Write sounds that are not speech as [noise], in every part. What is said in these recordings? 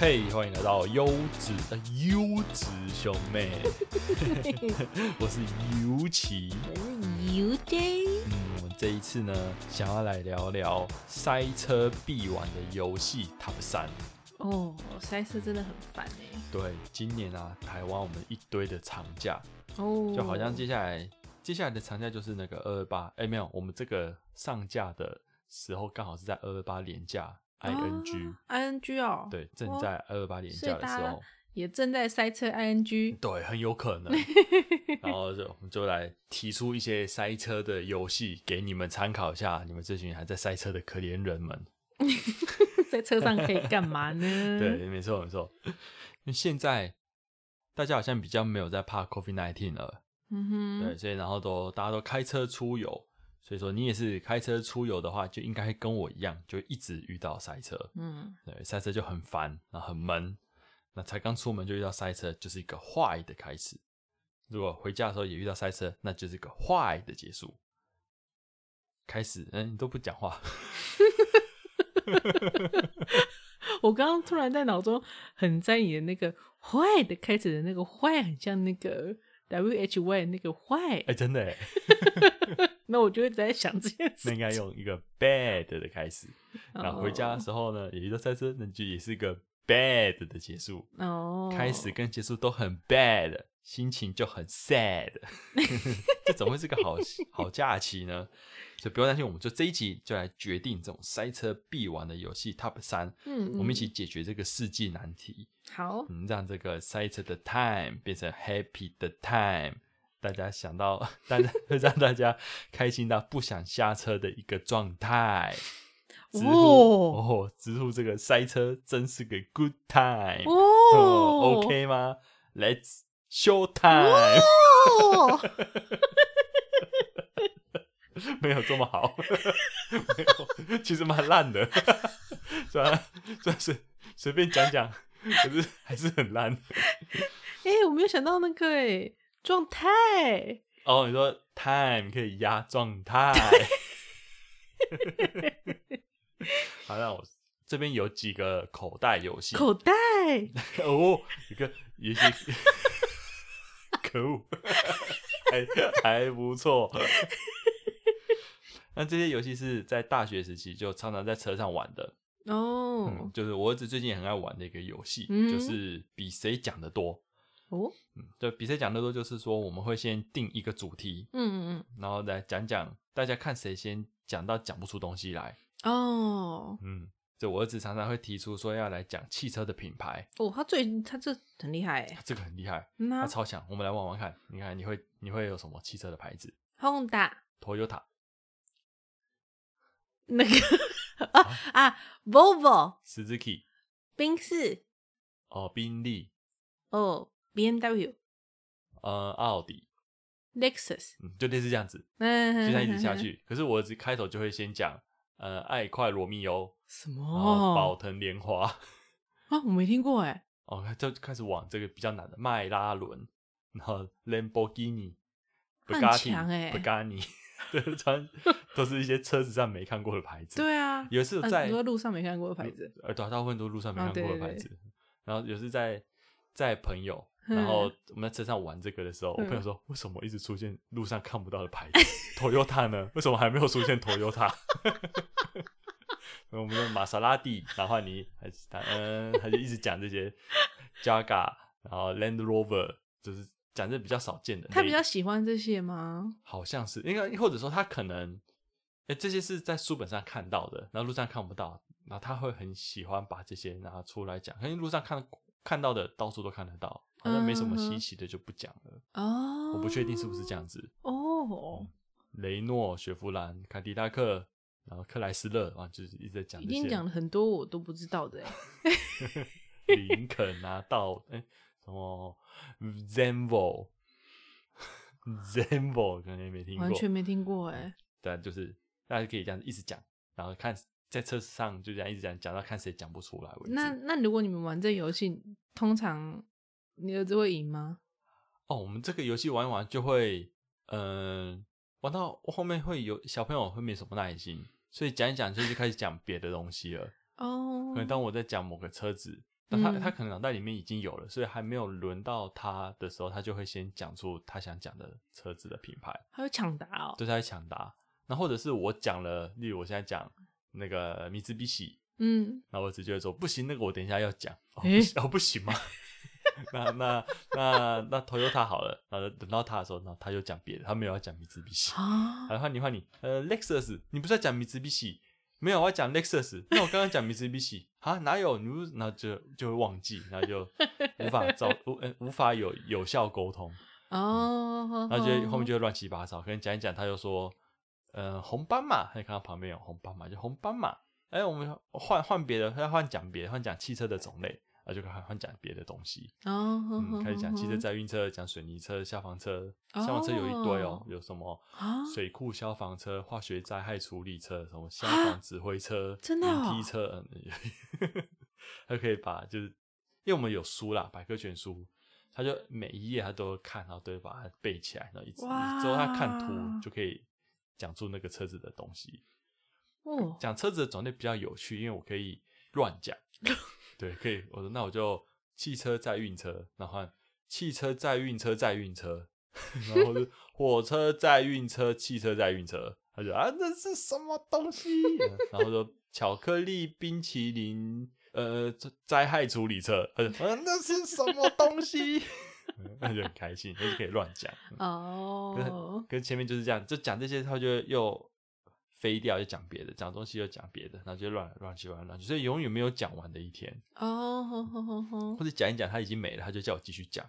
嘿欢迎来到优质的优质兄妹，[laughs] 我是尤奇。我是 UJ，嗯，我们这一次呢，想要来聊聊塞车必玩的游戏 Top 三。哦，塞车真的很烦哎。对，今年啊，台湾我们一堆的长假，哦，就好像接下来接下来的长假就是那个二二八，哎，没有，我们这个上架的时候刚好是在二二八连假 ing，、ing 哦，对，正哦在二二八连所以大家假的时候。也正在塞车 ing。对，很有可能。[laughs] 然后就我们就来提出一些塞车的游戏给你们参考一下，你们这群还在塞车的可怜人们。[laughs] 在车上可以干嘛呢？[laughs] 对，，没错没错。因为现在大家好像比较没有在怕 COVID nineteen 了，嗯哼，对，所以然后都大家都开车出游，所以说你也是开车出游的话，就应该跟我一样，就一直遇到塞车。嗯，对，塞车就很烦，然后很闷。那才刚出门就遇到塞车，就是一个坏的开始。如果回家的时候也遇到塞车，那就是一个坏的结束。开始，嗯，你都不讲话，[laughs] 我刚刚突然在脑中很在意的那个坏的开始的那个坏，很像那个 W H Y 那个坏哎、，真的哎，[laughs] 那我就一直在想这件事那应。该用一个 bad 的开始。然后回家的哦时候呢，也遇到塞车，那就也是一个 bad 的结束。哦，开始跟结束都很 bad，心情就很 sad，[laughs] [laughs] 这怎么会是个好好假期呢？所以不用担心，我们就这一集就来决定这种塞车必玩的游戏 Top 三，嗯，我们一起嗯解决这个世纪难题，好，嗯，让这个塞车的 time 变成 happy 的 time，大家想到，[laughs] 大家会让大家开心到不想下车的一个状态。直呼哦。哦，直呼这个塞车真是个 good time 哦。哦，OK 吗？Let's show time，、哦，[laughs] 没有这么好，没有，其实蛮烂的，虽然虽然随随便讲讲，可是还是很烂。哎、我没有想到那个哎状态，哦，你说 time 可以压状态，[laughs] 好，那我这边有几个口袋游戏，口袋 [laughs] 哦，一个也许可恶，还还不错。那这些游戏是在大学时期就常常在车上玩的，哦嗯，就是我儿子最近也很爱玩的一个游戏，嗯就是比谁讲的多。哦，嗯，就比谁讲的多，就是说我们会先定一个主题，嗯嗯然后来讲讲，大家看谁先讲到讲不出东西来。嗯，哦。嗯，就我儿子常常会提出说要来讲汽车的品牌，哦，他最他这很厉害哎，这个很厉害，那他超强。我们来玩玩看，你看你会你会有什么汽车的牌子？Honda？Toyota、那个 [laughs] 啊啊 Volvo Suzuki 宾士。哦，宾利。哦 BMW 呃，奥迪，Lexus，嗯，就类似这样子，嗯，就这样一直下去。可是我儿子开头就会先讲呃，爱快罗密欧，什么宝么腾莲花。[laughs] 啊？我没听过哎，哦，就开始往这个比较难的迈拉伦，然后 Lamborghini、他很 Bugatti、强欸 Bugatti，[laughs] 对，穿都是一些车子上没看过的牌子。，对啊，啊有一次在你说路上没看过的牌子，呃，对啊，大部分都路上没哦看过的牌子。然后有时在在朋友，嗯然后我们在车上玩这个的时候，我朋友嗯说：“为什么一直出现路上看不到的牌子？Toyota 呢？为什么还没有出现 Toyota？” [laughs] 我们的玛莎拉蒂，然后你还是他，嗯，他就一直讲这些 Jaga，然后 Land Rover，就是讲这比较少见的。他比较喜欢这些吗？好像是，应该或者说他可能，哎、这些是在书本上看到的，然后路上看不到，然后他会很喜欢把这些拿出来讲，因为路上看看到的到处都看得到，好像没什么稀奇的就不讲了。哦，我不确定是不是这样子。哦，雷诺、雪佛兰、凯迪拉克，然后克莱斯勒啊，就是一直在讲已。经讲了很多我都不知道的哎。[laughs] 林肯啊，到哎、什么 Zenvo。[laughs] Zenvo 可能也没听过，完全没听过哎。但就是大家可以这样一直讲，然后看在车上就这样一直讲，讲到看谁讲不出来为止。那那如果你们玩这游戏，通常你儿子会赢吗？哦，我们这个游戏玩一玩就会，嗯、玩到后面会有小朋友会没什么耐心，所以讲一讲就就开始讲别的东西了。哦可能当我在讲某个车子但他、嗯他可能脑袋里面已经有了，所以还没有轮到他的时候，他就会先讲出他想讲的车子的品牌，他有抢答哦。对，他在抢答。那或者是我讲了，例如我现在讲那个米兹比喜，嗯，那我儿子就会说不行，那个我等一下要讲，哦，诶不行 [laughs] 哦不行吗？[laughs] 那那那那 Toyota 好了，然后等到他的时候，然后他就讲别的，他没有要讲米兹比西。啊，好，换你换你，呃，Lexus，你不是要讲米兹比西？没有，我要讲 Lexus。那我刚刚讲米兹比西啊，哪有？你不是，然后就就会忘记，然后就无法找无呃无法有有效沟通，哦，然后就后面就会乱七八糟。可能讲一讲，他就说，呃，红斑马，他就看到旁边有红斑马，就红斑马。哎，我们换换别的，他换讲别的，换讲汽车的种类，然后就换换讲别的东西。哦，嗯，开始讲汽车载运车，讲水泥车、消防车，消防车有一堆哦哦，有什么啊，水库消防车、化学灾害处理车、什么消防指挥车、真梯车，嗯，[laughs] 他可以把就是，因为我们有书啦，百科全书，他就每一页他都看，然后都会把它背起来，然后一直哇之后他看图就可以讲出那个车子的东西。哦，讲车子的种类比较有趣，因为我可以乱讲，[laughs] 对，可以。我说那我就汽车载运车，然后换汽车载运车载运车，[laughs] 然后就火车载运车、汽车载运车。他就啊，那是什么东西？嗯然后说巧克力冰淇淋，呃，灾害处理车。他就啊，那是什么东西？[laughs] 嗯那就很开心，就是可以乱讲。哦，跟前面就是这样，就讲这些，他就又飞掉，就讲别的，讲东西又讲别的，然后就乱乱七八糟乱去，所以永远没有讲完的一天。哦，吼吼吼吼或者讲一讲，他已经没了，他就叫我继续讲。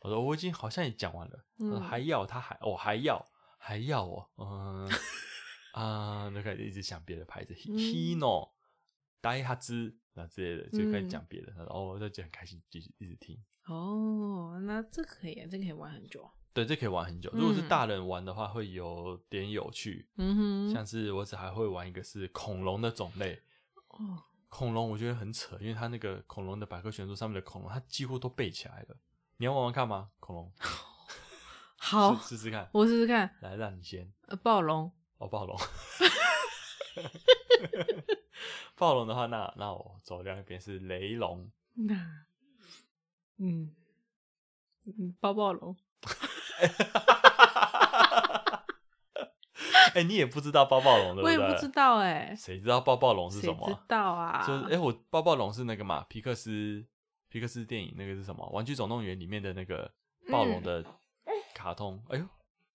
我说我已经好像也讲完了，他说嗯还要，他还我、还要还要哦，嗯 [laughs] 啊，就开始一直想别的牌子嗯，Hino、戴哈兹那之类的，就开始嗯讲别的。他说哦，我就很开心，继续一直听。哦，那这可以啊，这可以玩很久。对，这可以玩很久。如果是嗯大人玩的话，会有点有趣。嗯哼，像是我只还会玩一个是恐龙的种类，哦，恐龙我觉得很扯，因为它那个恐龙的百科全书上面的恐龙，它几乎都背起来了。你要玩玩看吗？恐龙，[laughs] 好，试试试看。我试试看。来，让你先。呃，暴龙，哦，暴龙。[laughs] 暴龙的话，那那我走另一边是雷龙。那，嗯，嗯，暴暴龙，[laughs] 哎、你也不知道抱抱龙对不对？我也不知。道哎，谁知道抱抱龙是什么啊？知道啊？就是哎、我抱抱龙是那个嘛，皮克斯皮克斯电影那个是什么？《玩具总动员》里面的那个暴龙的卡通。哎呦，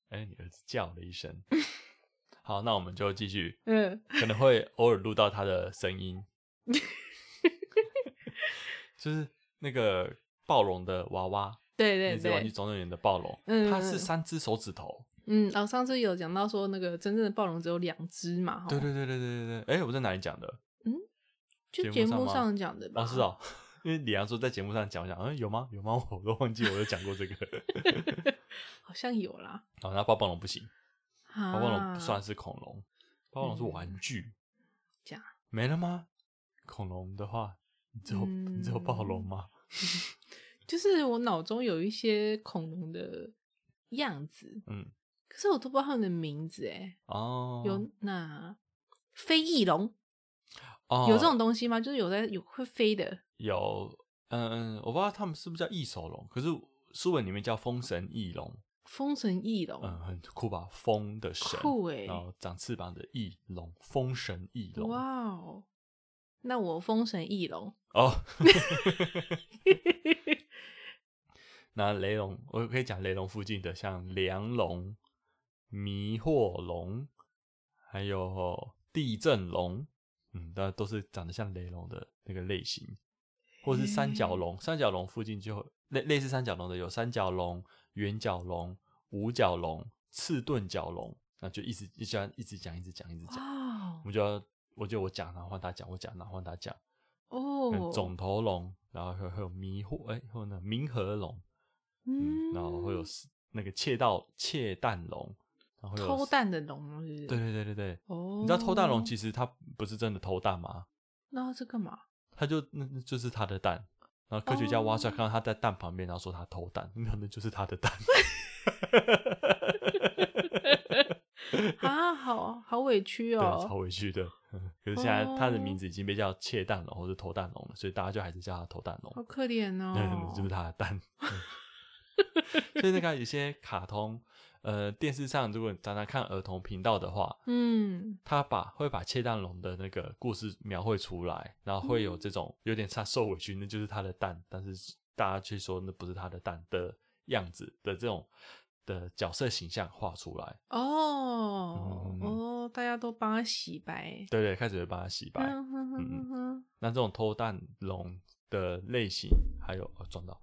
哎、你儿子叫了一声。[laughs] 好，那我们就继续，嗯，可能会偶尔录到他的声音，[laughs] 就是那个暴龙的娃娃，对对那只玩具对，总动员的暴龙，嗯它是三只手指头。嗯，哦，上次有讲到说那个真正的暴龙只有两只嘛，哈对对对对对对对。哎、我在哪里讲的？嗯就节目上讲的吧？哦，是哦，[laughs] 因为李阳说在节目上讲，我想，嗯，有吗？有吗？我都忘记我有讲过这个。[laughs] 好像有啦。哦，那抱抱龙不行，抱抱抱龙不算是恐龙，抱抱龙是嗯玩具。这样没了吗？恐龙的话，你只有、你只有暴龙吗？[laughs] 就是我脑中有一些恐龙的样子，嗯，可是我都不知道它们的名字哎。哦，有那飞翼龙哦有这种东西吗？就是有在有会飞的有，嗯嗯，我不知道他们是不是叫翼手龙，可是书本里面叫风神翼龙，风神翼龙，嗯，很酷吧？风的神，酷哎然后长翅膀的翼龙，风神翼龙。哇哦！那我风神翼龙，哦，[laughs] [laughs] 那雷龙，我可以讲雷龙附近的，像梁龙、迷惑龙，还有地震龙，嗯，那都是长得像雷龙的那个类型，或是三角龙。三角龙附近就类类似三角龙的有三角龙、圆角龙、五角龙、刺盾角龙，那就一直一直一直讲，一直讲，一直讲。哇我们就要，我就我讲，然后换他讲，我讲，然后换他讲。哦，跟肿头龙，然后会会有迷惑，哎、还有那冥河龙，嗯，然后会有那个窃盗窃蛋龙，然后偷，蛋的龙，是不是？对对对对对，哦，你知道偷蛋龙其实它不是真的偷蛋吗？那是干嘛？它就那那就是它的蛋，然后科学家挖出来哦看到它在蛋旁边，然后说它偷蛋，那那就是它的蛋。[laughs] 啊，好好委屈 [laughs] 对，哦。超委屈的。[laughs] 可是现在它的名字已经被叫窃蛋龙或者偷蛋龙了，所以大家就还是叫它偷蛋龙。好可怜那哦，就是它的蛋。嗯所以那个有些卡通，呃，电视上如果你常常看儿童频道的话，嗯他把会把窃蛋龙的那个故事描绘出来，然后会有这种有点他受委屈，那就是他的蛋，但是大家却说那不是他的蛋的样子的这种的角色形象画出来。哦嗯哦，大家都帮他洗白，对对，开始会帮他洗白。嗯哼哼哼哼那这种偷蛋龙的类型，还有哦撞到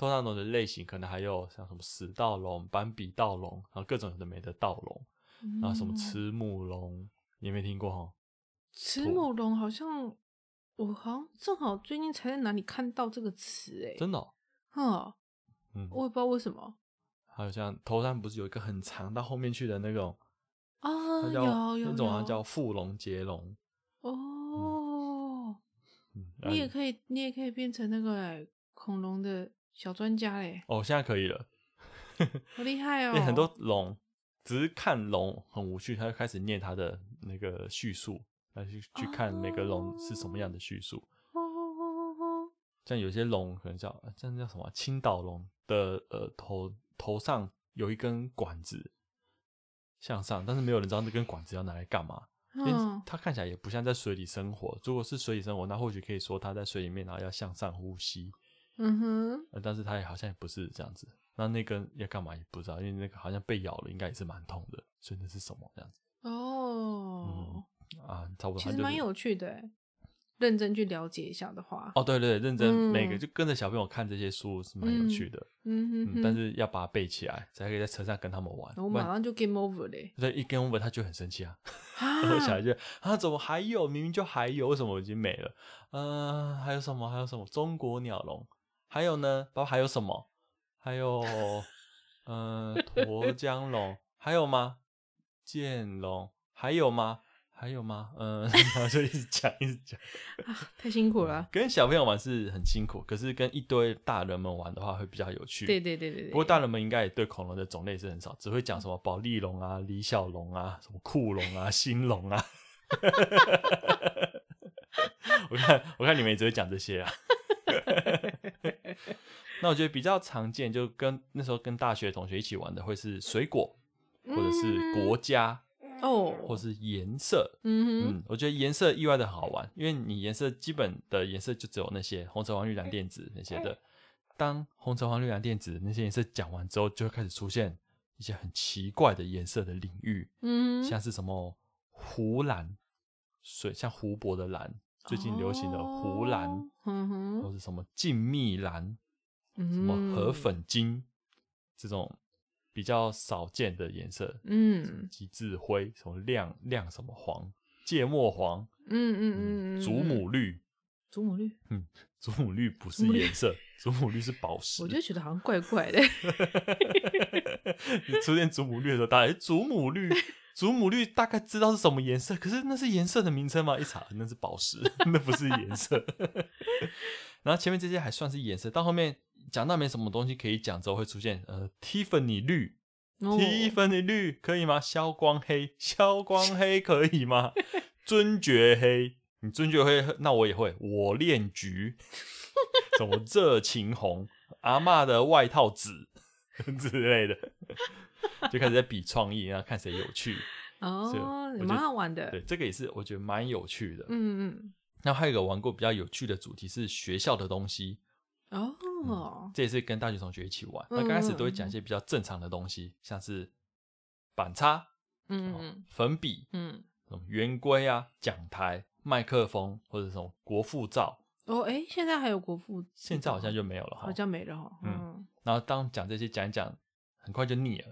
偷蛋龙的类型，可能还有像什么死盗龙、斑比盗龙，然后各种有的没的盗龙，然后什么嗯。慈母龙，你有没有听过？哈？慈母龙好像，我好像正好最近才在哪里看到这个词，哎，真的、哦，我也不知道为什么。还有像头上不是有一个很长到后面去的那种，啊，它叫有有那种好像叫富龙结龙，哦，嗯，你也可以，你也可以变成那个欸恐龙的小专家嘞，哦，现在可以了，[laughs] 好厉害哦！因为很多龙只是看龙很无趣，他就开始念他的那个叙述，来去去看每个龙是什么样的叙述。哦哦哦哦像有些龙可能叫呃这样叫什么啊青岛龙的呃头头上有一根管子向上，但是没有人知道那根管子要拿来干嘛。因为嗯它看起来也不像在水里生活。如果是水里生活，那或许可以说它在水里面，然后要向上呼吸。嗯哼，呃，但是他也好像也不是这样子。那那根要干嘛也不知道，因为那个好像被咬了，应该也是蛮痛的。所以那是什么这样子哦，啊？差不多。其它就是实蛮有趣的欸，认真去了解一下的话，哦，对对，认真、嗯每个就跟着小朋友看这些书是蛮有趣的。嗯，嗯哼哼，但是要把它背起来，才可以在车上跟他们玩。我马上就 game over 嘞。对，一 game over 他就很生气啊。啊然后小孩就啊，怎么还有？明明就还有，为什么已经没了？嗯、还有什么？还有什么？中国鸟笼？还有呢？爸爸还有什么？还有，嗯、[laughs] 沱江龙？还有吗？剑龙？还有吗？还有吗？嗯、[laughs] 然后就一直讲，一直讲。太辛苦了，跟小朋友玩是很辛苦，可是跟一堆大人们玩的话会比较有趣。对对对对对，不过大人们应该也对恐龙的种类是很少，只会讲什么保利龙啊、李小龙啊、什么酷龙啊、[laughs] 新龙啊。我看，我看你们也只会讲这些啊。那我觉得比较常见，就跟那时候跟大学同学一起玩的，会是水果，或者是国家，哦，或是颜色。嗯我觉得颜色意外的好玩，因为你颜色基本的颜色就只有那些红橙黄绿蓝靛紫那些的。当红橙黄绿蓝靛紫那些颜色讲完之后，就会开始出现一些很奇怪的颜色的领域，嗯，像是什么湖蓝，水像湖泊的蓝，最近流行的湖蓝，哦嗯哼，或是什么静谧蓝，什什么河，粉金，这种比较少见的颜色。嗯极致灰，什么亮亮什么黄，芥末黄，嗯嗯祖母绿，祖母绿，嗯祖母绿不是颜色，祖母绿是宝 [laughs] 石。我就觉得好像怪怪的，[laughs] 你出现祖母绿的时候，大家诶祖母绿，祖母绿大概知道是什么颜色，可是那是颜色的名称吗？一查那是宝石，[laughs] 那不是颜色。然后前面这些还算是颜色，到后面讲到没什么东西可以讲之后，会出现呃，Tiffany 绿。哦 Tiffany 绿可以吗？消光黑，消光黑可以吗？[laughs] 尊爵黑，你尊爵黑，那我也会。我恋橘，[laughs] 什么热情红，阿嬷的外套紫 [laughs] 之类的，就开始在比创意，然后看谁有趣。哦，蛮好玩的，对，这个也是我觉得蛮有趣的。嗯嗯，那还有一个玩过比较有趣的主题是学校的东西，哦，这也是跟大学同学一起玩。嗯那刚开始都会讲一些比较正常的东西，像是板擦、嗯粉笔、嗯，什么圆规啊、讲台、麦克风或者什么国父照，哦，哎，现在还有国父，现在好像就没有了哈好。像没了哈，嗯嗯然后当讲这些讲一讲，很快就腻了，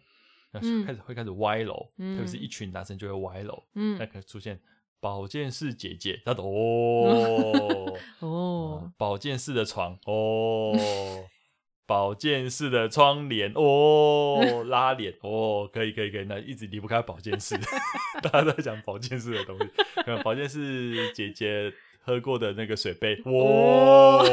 那嗯开始会开始歪楼，嗯特别是一群男生就会歪楼，嗯那嗯，可能出现保健室姐姐，她 [laughs] 的哦，哦，保健室的床哦，保健室的窗帘哦，拉帘哦，可以可以可以，那一直离不开保健室，[laughs] 大家都在讲保健室的东西，可能保健室姐姐喝过的那个水杯，哇、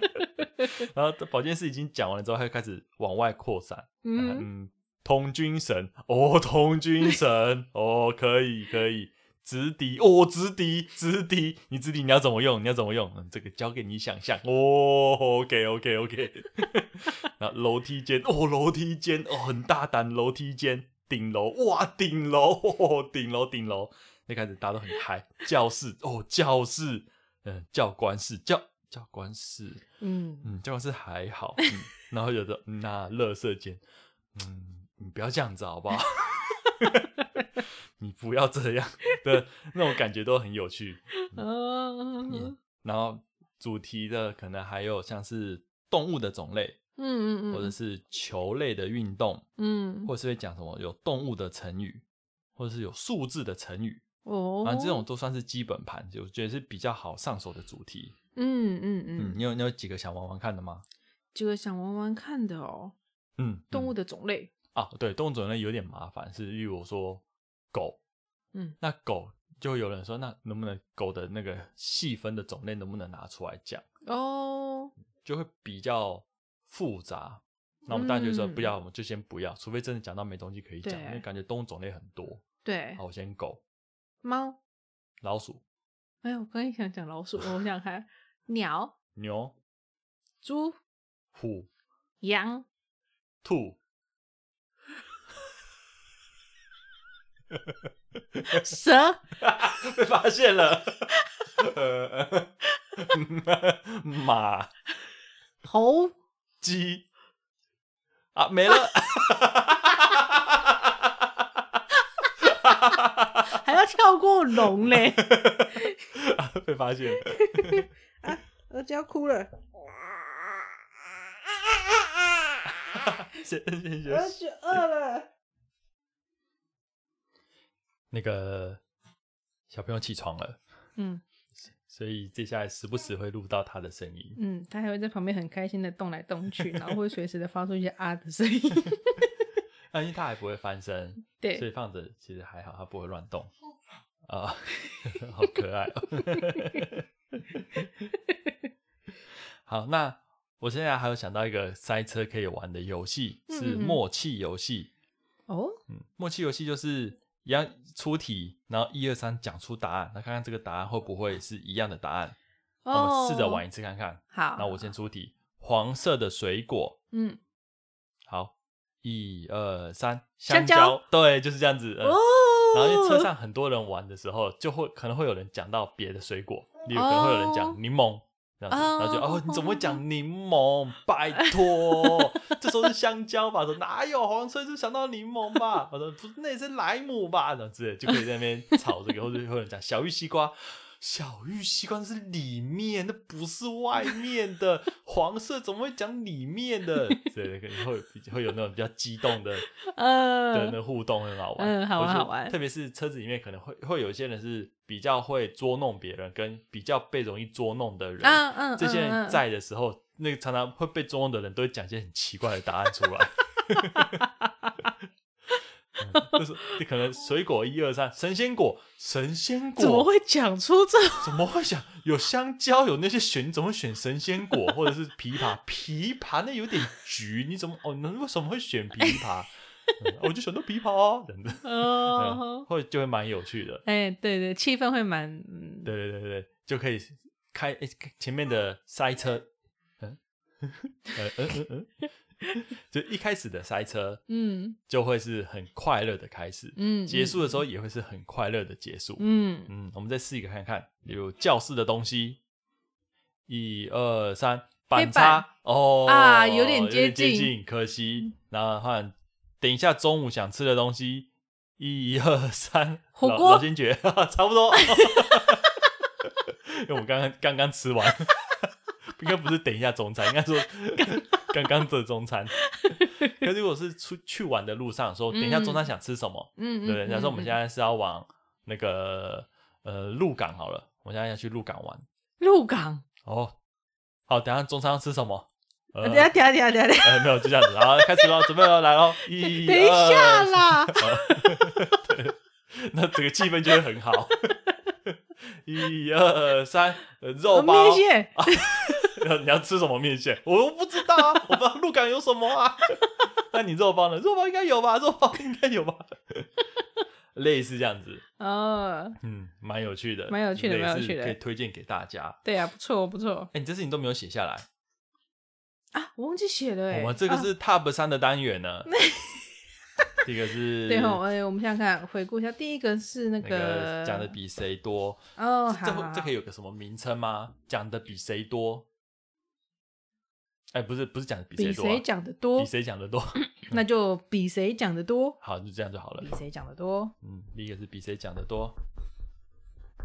[laughs] 然后保健室已经讲完了之后，他就开始往外扩散，嗯。嗯，通军神。哦，通军神。[laughs] 哦，可以可以，直笛哦，直笛，直笛，你直笛你要怎么用？你要怎么用？嗯，这个交给你想象。哦。OK，OK，OK。[laughs] 然后楼梯间哦，楼梯间哦，很大胆，楼梯间，顶楼。哇，顶楼，哦，顶楼，顶楼。那开始大家都很嗨。教室哦，教室，嗯，教官室，教教官室，嗯，嗯，教官室还好。嗯，然后有的嗯那乐色间，嗯，你不要这样子好不好？[laughs] 你不要这样的那种感觉都很有趣。哦，然后主题的可能还有像是动物的种类，嗯嗯嗯，或者是球类的运动，嗯，或是会讲什么有动物的成语，或者是有数字的成语，哦，反正这种都算是基本盘，就觉得是比较好上手的主题。嗯嗯嗯，嗯，你有你有几个想玩玩看的吗？几个想玩玩看的哦，嗯，动物嗯的种类，啊，对，动物种类有点麻烦，是例如说狗，嗯那狗就会有人说，那能不能狗的那个细分的种类能不能拿出来讲？哦，就会比较复杂。那我们当然就说嗯不要，我们就先不要，除非真的讲到没东西可以讲，对因为感觉动物种类很多。对，好，我先狗、猫，老鼠、哎，我刚才想讲老鼠，我想想看，鸟、牛、猪、虎、羊、兔、[laughs] 蛇、[laughs] 被发现了。呃，马、[laughs] 猴、鸡。啊，没了。跳过龙嘞，啊 [laughs] 被发现了。[laughs] 儿子要哭了，先 [laughs] 先先，儿子饿了，那个小朋友起床了，嗯。所以接下来时不时会录到他的声音。嗯，他还会在旁边很开心的动来动去，然后会随时的发出一些啊的声音，啊，因为它还不会翻身，对。所以，放着其实还好，它不会乱动。啊，好可爱、哦。好，那我现在还有想到一个塞车可以玩的游戏，是默契游戏。哦，嗯，默契游戏就是一样出题，然后一二三讲出答案，那看看这个答案会不会是一样的答案。我们试着玩一次看看。好，那我先出题，黄色的水果，嗯，好，一二三，香蕉，蕉对，就是这样子。嗯哦，然后因为车上很多人玩的时候，就会可能会有人讲到别的水果，例如可能会有人讲柠檬。这样子，然后就哦哦，你怎么会讲柠檬？拜托，[laughs] 这时候是香蕉吧？说哪有黄色就想到柠檬吧？我说不是，那也是莱姆吧？然后之类就可以在那边吵这个，或者会有人讲小玉西瓜，小玉西瓜是里面，那不是外面的。[laughs] 黄色怎么会讲里面的？[laughs] 对，可能会比会有那种比较激动的的呃，那互动，很好玩。嗯好玩好玩特别是车子里面可能会会有一些人是比较会捉弄别人，跟比较被容易捉弄的人。嗯嗯，这些人嗯，在的时候，那个常常会被捉弄的人都会讲一些很奇怪的答案出来。[laughs] 嗯就是你可能水果一二三，神仙果，神仙果怎么会讲出这？[laughs] 怎么会想有香蕉有那些选，你怎么会选神仙果或者是枇杷？枇杷那有点橘，你怎么哦？那为什么会选枇杷？嗯我就选到枇杷哦，等等，哦，[laughs] 会就会蛮有趣的。哎，对对，气氛会蛮，嗯对对对对，就可以开诶前面的塞车，嗯，[laughs] 呃嗯嗯嗯，[laughs] 就一开始的塞车嗯就会是很快乐的开始，嗯，结束的时候也会是很快乐的结束。嗯，嗯，我们再试一个看看，例如教室的东西，一二三，板擦哦啊有点接接近近，可惜。然后换等一下中午想吃的东西，一二三，老火锅老先觉 [laughs] 差不多，[laughs] 因为我们刚刚刚刚吃完，应该不是等一下中餐，应该说 [laughs] 刚刚的中餐。[laughs] 可是如果是出去玩的路上说，等一下中餐想吃什么？嗯嗯，对不对？假设我们现在在是要往那个呃鹿港好了，我现在要去鹿港玩鹿港，哦。好，等一下中餐要吃什么？呃，等一下等下等下等下，呃，没有，就这样子，好，开始喽，准备喽，来喽，[laughs] 一，等一下，啦，对，那整个气氛就会很好。一二三，呃肉包面，[laughs] 你要吃什么面线？我都不知道啊，[laughs] 我不知道鹿港有什么啊。[laughs] 那你肉包呢？肉包应该有吧？肉包应该有吧？类似这样子，哦，嗯，蛮有趣的，蛮有趣的蛮有趣的可以推荐给大家。对啊，不错不错哎、你这事情都没有写下来，啊，我忘记写了哎，我们这个啊是 Top 三的单元呢。这个是对哦，哎，我们想想看，回顾一下，第一个是那那个讲的比谁多，哦，好，这可以有个什么名称吗？讲的比谁多？哎、不是不是讲的比谁多、啊，比谁讲的多比，谁讲的多。那就比谁讲的多，好，就这样就好了比。谁讲的多，嗯，第一个是比谁讲的多，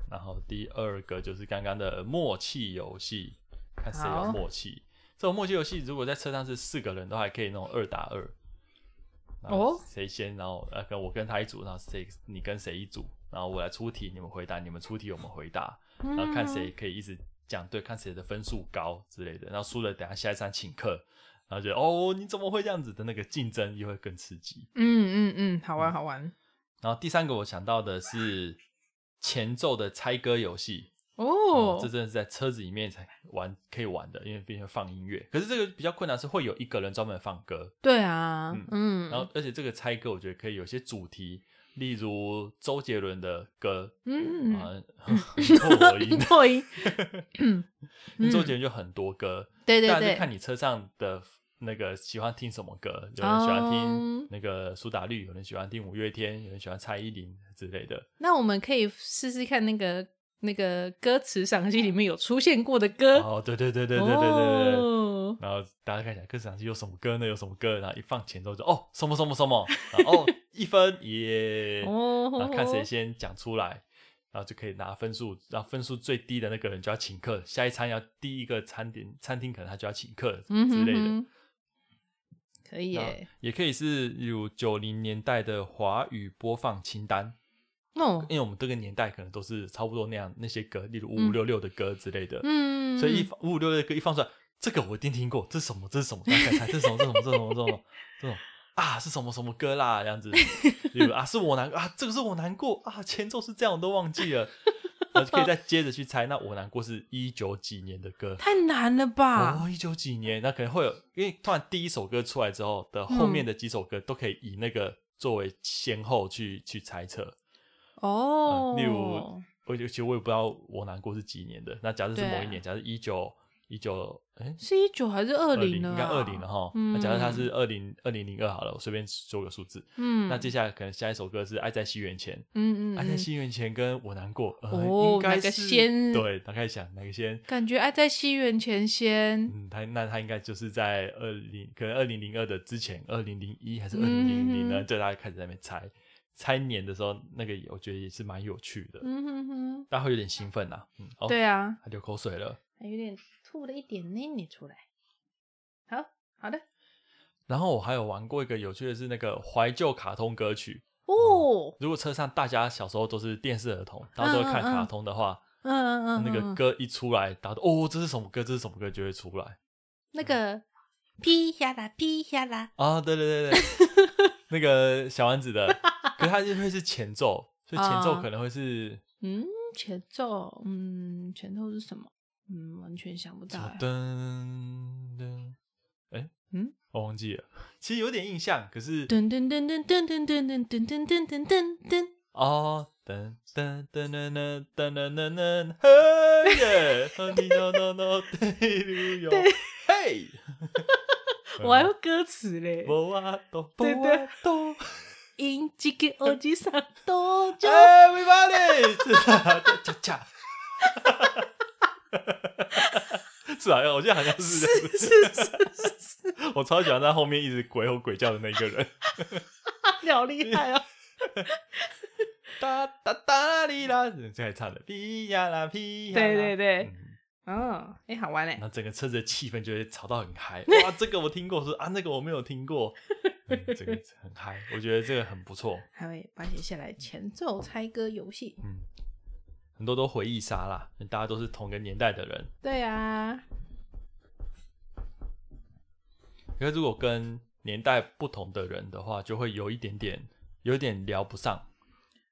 然后第二个就是刚刚的默契游戏，看谁有好默契。这种默契游戏，如果在车上是四个人都还可以那种二打二。然后哦谁先，然后呃，跟我跟他一组，然后谁你跟谁一组，然后我来出题，你们回答，你们出题，我们回答，然后看谁可以一直讲对，看谁的分数高之类的，然后输了等下下一场请客，然后觉得哦你怎么会这样子的？那个竞争又会更刺激。嗯嗯嗯，好玩好玩。然后第三个我想到的是前奏的猜歌游戏，哦。这，真的是在车子里面才玩可以玩的，因为毕竟放音乐。可是这个比较困难是会有一个人专门放歌，对啊，嗯，然后而且这个猜歌我觉得可以有些主题，例如周杰伦的歌嗯，啊，很破音，破音，嗯周杰伦就很多歌，对对对，看你车上的那个喜欢听什么歌，有人喜欢哦。听那个苏打绿，有人喜欢听五月天，有人喜欢蔡依林之类的。那我们可以试试看那个那个歌词赏析里面有出现过的歌，哦，对对对对对对对对。哦然后大家看一下歌词赏析有什么歌呢？有什么歌？然后一放前奏就哦什么什么什么，然后哦一分耶，哦，然后看谁先讲出来，然后就可以拿分数，然后分数最低的那个人就要请客，下一餐要第一个餐点餐厅可能他就要请客嗯之类的。哼哼，可以那耶，也可以是例如九零年代的华语播放清单，哦，因为我们这个年代可能都是差不多那样那些歌，例如五嗯五六六的歌之类的，嗯，所以一放五五六六的歌一放出来，这个我一定听过，这是什么？这是什么？大家猜猜，这是什么？这是什么？这是什么？这是什么？这种啊是什么什么歌啦？这样子，例如啊是我难啊，这个是我难过啊，前奏是这样，我都忘记了。然后就可以再接着去猜，那我难过是一九几年的歌，太难了吧？哦，一九几年，那可能会有，因为突然第一首歌出来之后的后面的几首歌都可以以那个作为先后去去猜测。哦，例如我其实我也不知道我难过是几年的，那假设是某一年，假设一九一九，哎，是一九还是二零呢？应该二零了哈。嗯那假设它是二零二零零二好了，我随便说个数字。嗯，那接下来可能下一首歌是《爱在西元前》，嗯嗯，爱在嗯西元前》跟我难过，呃哦应该哪个是先对，大概想哪个先？感觉爱在西元前先，嗯，他那他应该就是在二零，可能二零零二的之前，二零零一还是二零零零呢？嗯就大家开始在那边猜猜年的时候，那个我觉得也是蛮有趣的，嗯哼哼，大家会有点兴奋呐、嗯，哦，对啊，他流口水了。还有点吐了一点奶奶出来。好好的然后我还有玩过一个有趣的是那个怀旧卡通歌曲。哦，如果车上大家小时候都是电视儿童，然后都会看卡通的话，嗯嗯嗯，那个嗯歌一出来，大家都哦，这是什么歌？这是什么歌？就会出来那个劈呀啦劈呀啦，啊！对对对对，[laughs] 那个小丸子的，可是它就会是前奏，所以前奏啊可能会是嗯，前奏，嗯，前奏是什么？嗯，完全想不到。噔噔，哎，嗯，我忘记了，其实有点印象，可是噔噔噔噔噔噔噔噔噔噔噔噔噔噔，哦，噔噔噔噔噔噔噔噔噔，嘿耶，你 no no no，对嘿，[laughs] 我还会歌词嘞。波啊哆，对对波啊哆因这个耳机上多久？，Everybody，[laughs] 恰恰，是啊，我记得好像是是是是是，我超喜欢在后面一直鬼吼鬼叫的那个人，你 [laughs] 好厉害哦！哒哒哒哩啦，这还唱的，皮呀啦皮呀啦，对对对。嗯。哦，哎，好玩嘞。然！后整个车子的气氛就会吵到很嗨，哇，这个我听过，说啊那个我没有听过，嗯、这个很嗨，我觉得这个很不错，[laughs] 还会把写下来前奏猜歌游戏。嗯，很多都回忆杀啦，大家都是同个年代的人，对啊，可是如果跟年代不同的人的话，就会有一点点有一点聊不上，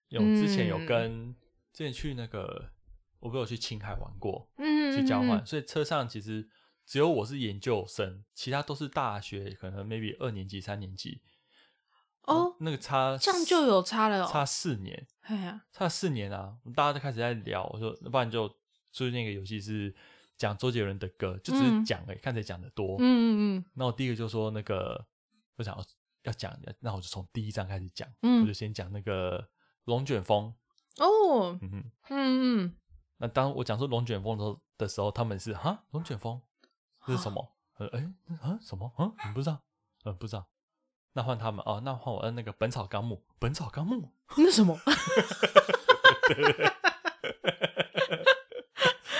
因为我之前有嗯跟、之前去那个，我不是有去青海玩过，嗯，去交换，嗯，所以车上其实只有我是研究生，其他都是大学，可能 maybe 二年级、三年级。哦，那个差这样就有差了哦。差四年，哎呀，差四年啊！大家都开始在聊，我说，那不然就就是那个游戏是讲周杰伦的歌，就只是嗯讲而已，看谁讲的多。嗯嗯嗯那我第一个就说那个，我想要要讲，那我就从第一章开始讲，嗯我就先讲那个龙卷风。哦，嗯嗯，嗯嗯，那当我讲说龙卷风的的时候，他们是哈龙卷风这是什么？呃，哎、啊什么？啊，你不知道？呃，不知道。那换他们哦，那换我按那个《本草纲目》[laughs] [laughs] [laughs]《本草纲目》那什么？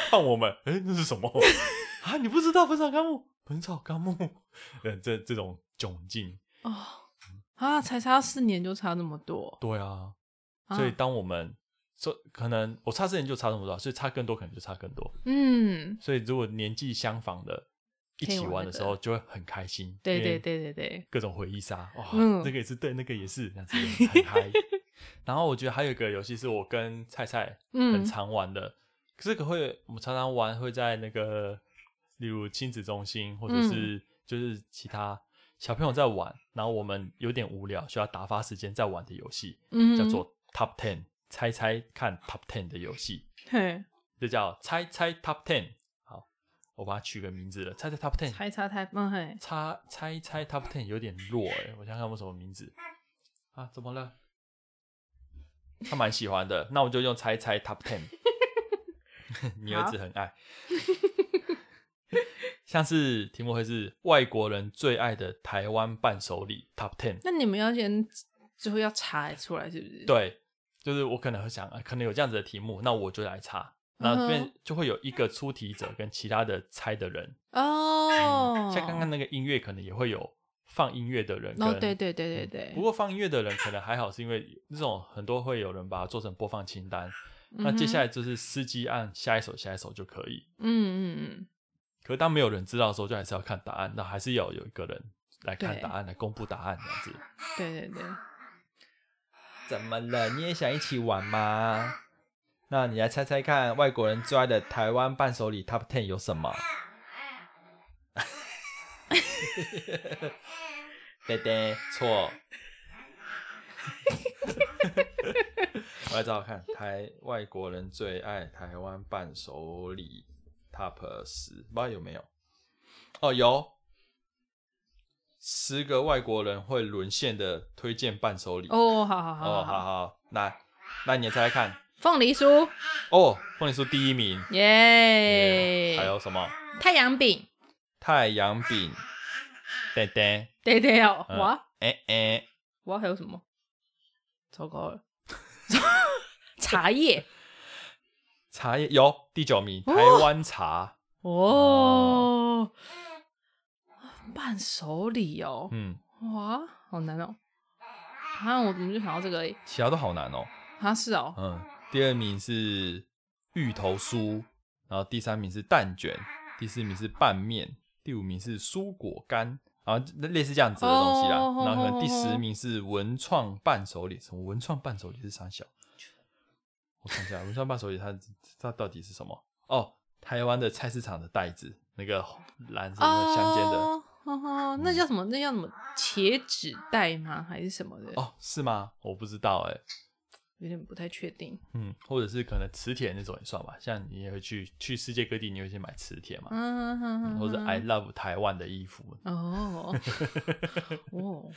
换我们，哎、那是什么啊？你不知道《本草纲目》？《本草纲目》呃，这这种窘境，哦啊，才差四年就差那么多，对啊。啊所以当我们说可能我差四年就差那么多，所以差更多可能就差更多。嗯，所以如果年纪相仿的一起玩的时候，就会很开心。对对对对对，各种回忆杀，哇，嗯。这个也是对，那个也是，这样子很嗨。[laughs] 然后我觉得还有一个游戏是我跟菜菜很嗯。常玩的，可是可会我们常常玩会在那个例如亲子中心或者嗯。是就是其他小朋友在玩，然后我们有点无聊需要打发时间在玩的游戏，嗯，叫做 Top Ten，猜猜看 Top Ten 的游戏，嘿，这叫猜猜 Top Ten。好，我把它取个名字了，猜猜 Top Ten。猜猜猜，嗯嘿，猜猜猜 Top Ten 有点弱哎、我想想看有没有什么名字啊？怎么了？他蛮喜欢的，那我就用猜猜 Top Ten。[laughs] 你儿子很爱，像是题目会是外国人最爱的台湾伴手礼 Top Ten。那你们要先最后要查出来是不是？，对，就是我可能会想，啊可能有这样子的题目，那我就来查，那边就会有一个出题者跟其他的猜的人。哦，[coughs] 像刚刚那个音乐，可能也会有放音乐的人跟。哦，对对对对对，不过放音乐的人可能还好，是因为这种很多会有人把它做成播放清单。那接下来，就是司机按下一首下一首就可以。嗯嗯嗯可是当没有人知道的时候，就还是要看答案。那还是要有一个人来看答案，来公布答案这样子。嗯，对对对，怎么了？你也想一起玩吗？那你来猜猜看，外国人最爱的台湾伴手礼 Top Ten 有什么？[laughs] 对对，错。我来找找看，台外国人最爱台湾伴手礼 Top 十，不知道有没有？哦，有，十个外国人会沦陷的推荐伴手礼。哦，好好好哦，好好，来，那你也猜猜看。凤梨酥，哦，凤梨酥第一名，耶，还有什么？太阳饼，太阳饼，对对，对对哦，嗯。哇。哎哎，哇，还有什么？糟糕了，[laughs] 茶叶。茶叶有第九名，台湾茶。哦，伴手礼哦，嗯，哇，好难哦。啊，我怎么就想到这个而已？其他都好难哦。啊，是哦，嗯，第二名是芋头酥，然后第三名是蛋卷，第四名是拌面，第五名是蔬果干，然后类似这样子的东西啦。哦然后可能第十名是文创伴手礼，什么文创伴手礼是啥小？我看一下，文创伴手礼它它到底是什么？哦，台湾的菜市场的袋子，那个蓝色的相间的。哦，哦那叫什么？那叫什么？茄纸袋吗？还是什么的？哦，是吗？我不知道哎、有点不太确定。嗯，或者是可能磁铁那种也算吧，像你也会去去世界各地，你会去买磁铁嘛，嗯，嗯或者 I love 台湾的衣服，哦哦，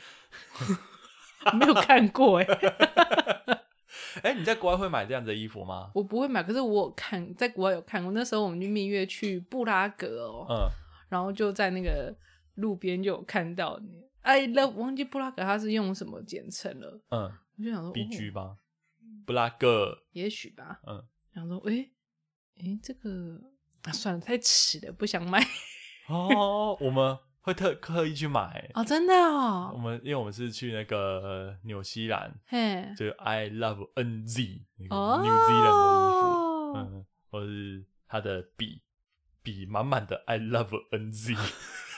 没有看过哎，[laughs] 哎、你在国外会买这样的衣服吗？我不会买，可是我有看，在国外有看过。那时候我们去蜜月去布拉格哦，嗯，然后就在那个路边就有看到你。I love 忘记布拉格它是用什么简称了，嗯我就想说，B G 哦吧，布拉格，也许吧。嗯，想说，诶诶，这个啊，算了，太迟了，不想买。哦，我们会特刻意去买，[laughs] 哦，真的哦。我哦，们因为我们是去那个纽西兰，嘿，就 I love N Z 那个哦。New Zealand 的衣服，嗯，或是他的笔，笔满满的 I love N Z，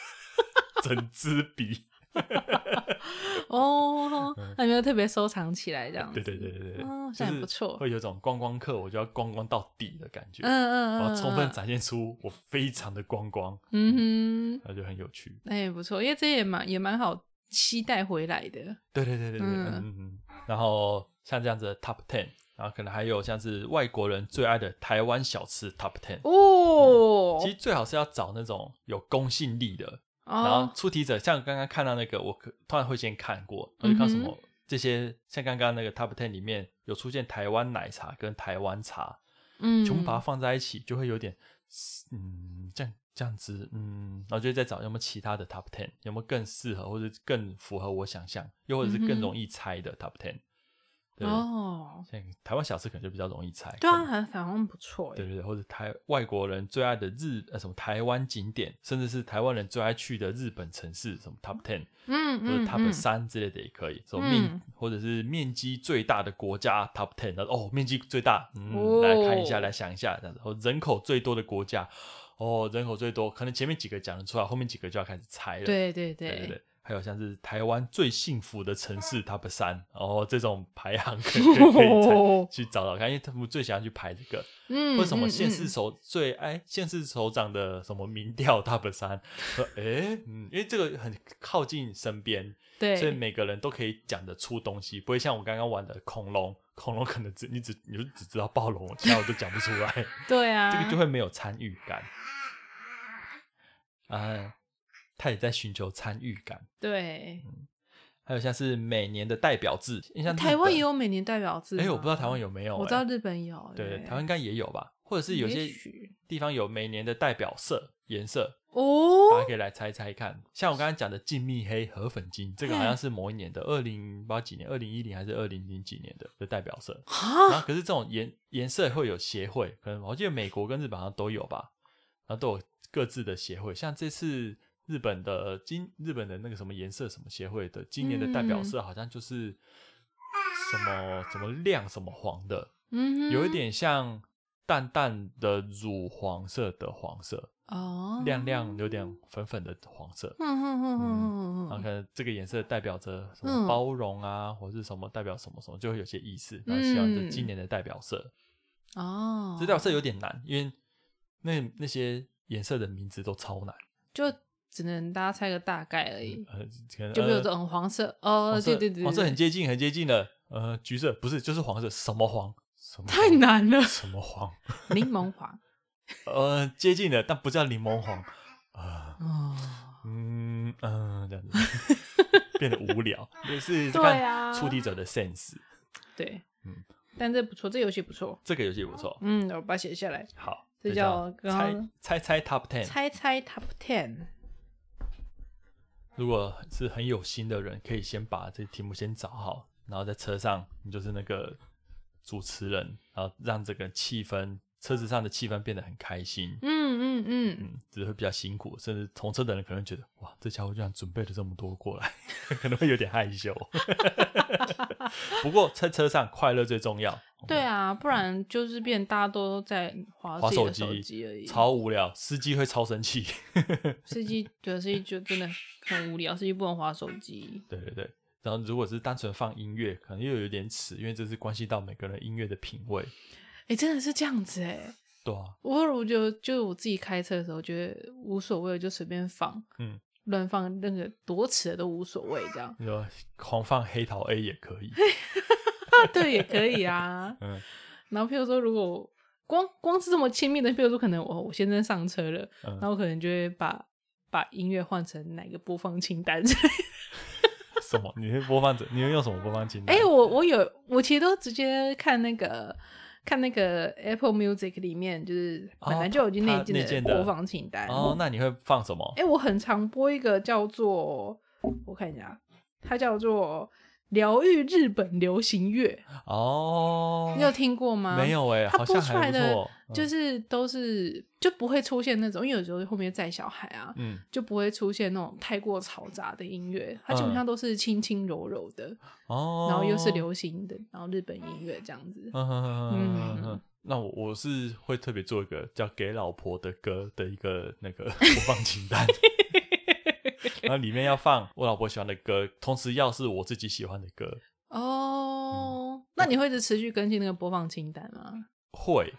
[laughs] 整支笔。[laughs] 哦，那你有特别收藏起来这样。子，对对对对对，哦这样就是不错。会有种观光客，我就要观光到底的感觉，嗯嗯嗯，我要充分嗯。展现出我非常的观光，嗯哼，那就很有趣。那也不错，因为这也蛮也蛮好期待回来的。对对对对对，嗯。嗯嗯嗯。然后像这样子的 Top Ten，然后可能还有像是外国人最爱的台湾小吃 Top Ten。哦。其实最好是要找那种有公信力的，然后哦，出题者像刚刚看到那个，我可突然会先看过，我就看什么、嗯这些，像刚刚那个 Top Ten 里面有出现台湾奶茶跟台湾茶，嗯，全部把它放在一起，就会有点，嗯，这样这样子，嗯，然后就再找有没有其他的 Top Ten，有没有更适合或者更符合我想象，又或者是更容易猜的 Top Ten。对，哦，像台湾小吃可能就比较容易猜。对啊，可能好好像不错哎。对对对，或者台外国人最爱的日呃什么台湾景点，甚至是台湾人最爱去的日本城市，什么 Top Ten 嗯或者嗯 Top 嗯，三之类的也可以。什么面、嗯或者是面积最大的国家 Top Ten，哦面积最大，嗯，哦来看一下，来想一下这样子。或人口最多的国家，哦人口最多，可能前面几个讲得出来，后面几个就要开始猜了。对对对对对对。还有像是台湾最幸福的城市 Top 三，然后，这种排行可以 [laughs] 可以去找找看，因为他们最喜欢去排这个。嗯，为什么嗯县市嗯首最哎县市首长的什么民调 top 三？说哎嗯，因为这个很靠近身边，[laughs] 对，所以每个人都可以讲得出东西，不会像我刚刚玩的恐龙，恐龙可能只你只你就只知道暴龙，其他我都讲不出来，[laughs] 对啊，这个就会没有参与感。啊，他也在寻求参与感。对。还有像是每年的代表制，因为像台湾也有每年代表制，哎，我不知道台湾有没有、我知道哎日本有，对，对台湾应该也有吧，或者是有些地方有每年的代表色颜色，哦大哦家，可以来猜猜看。像我刚才讲的静谧黑和粉金，这个好像是某一年的二零八几年，二零一零还是二零零几年的的代表色。然啊，后可是这种颜颜色会有协会，可能我记得美国跟日本好像都有吧，然后都有各自的协会。像这次日本的今日本的那个什么颜色什么协会的今年的代表色好像就是什么什么亮什么黄的，嗯，有一点像淡淡的乳黄色的黄色，哦，亮亮有点粉粉的黄色。嗯嗯嗯嗯嗯然后可能这个颜色代表着什嗯么包容啊，或是什么代表什么什么，就会有些意思。然后希望这今年的代表色，哼，哦，这代表色有点难，因为那那些颜色的名字都超难。就只能大家猜个大概而已，呃，就比如呃说嗯黄色，哦，对对对，黄色很接近，很接近的。呃，橘色不是，就是黄色，什么黄？什么太黄？难了，什么黄？柠檬黄，[laughs] 呃，接近的，但不叫柠檬黄。啊、哦，嗯嗯，这样子 [laughs] 变得无聊，也是对看啊出题者的 sense。对，嗯但这不错，这游戏不错，这个游戏不错，嗯，我把它写下来，好，这叫猜猜猜 top ten。猜猜 Top Ten，如果是很有心的人，可以先把这题目先找好，然后在车上你就是那个主持人，然后让这个气氛车子上的气氛变得很开心。嗯嗯嗯，嗯，只是会比较辛苦，甚至同车的人可能觉得，哇，这家伙居然准备了这么多过来，[laughs] 可能会有点害羞。[laughs] 不过在车上快乐最重要。对啊，不然就是变大家都在划滑手自己的手机机而已，超无聊，司机会超生气。[laughs] 司机对司机就真的很无聊，司机不能划手机。对对对，然后如果是单纯放音乐，可能又有点迟，因为这是关系到每个人音乐的品味。哎、真的是这样子哎、对啊，我我就就我自己开车的时候，觉得无所谓，就随便放，嗯，乱放那个多迟的都无所谓，这样你说狂放黑桃 A 也可以。[laughs] [laughs] 对也可以啊。[laughs] 嗯然后譬如说，如果光光是这么亲密的，譬如说可能我我先生上车了，嗯然后可能就会把把音乐换成哪个播放清单。[laughs] 什么？你会播放者？你会用什么播放清单？哎、我我有，我其实都直接看那个看那个 Apple Music 里面，就是本来就有已经内建的播放清单。哦，那你会放什么哎、？我很常播一个叫做，我看一下，它叫做疗愈日本流行乐，哦，你有听过吗？没。有哎、它播出来的。就是都是就不会出现那种，因为有时候后面载小孩啊，嗯，就不会出现那种太过嘈杂的音乐，它基本上都是轻轻柔柔的，哦，然后又是流行的，然后日本音乐这样子。嗯哼哼哼哼哼嗯那我我是会特别做一个叫给老婆的歌的一个那个播放清单，[laughs] 然后里面要放我老婆喜欢的歌，同时要是我自己喜欢的歌，哦，那你会一直持续更新那个播放清单吗？会，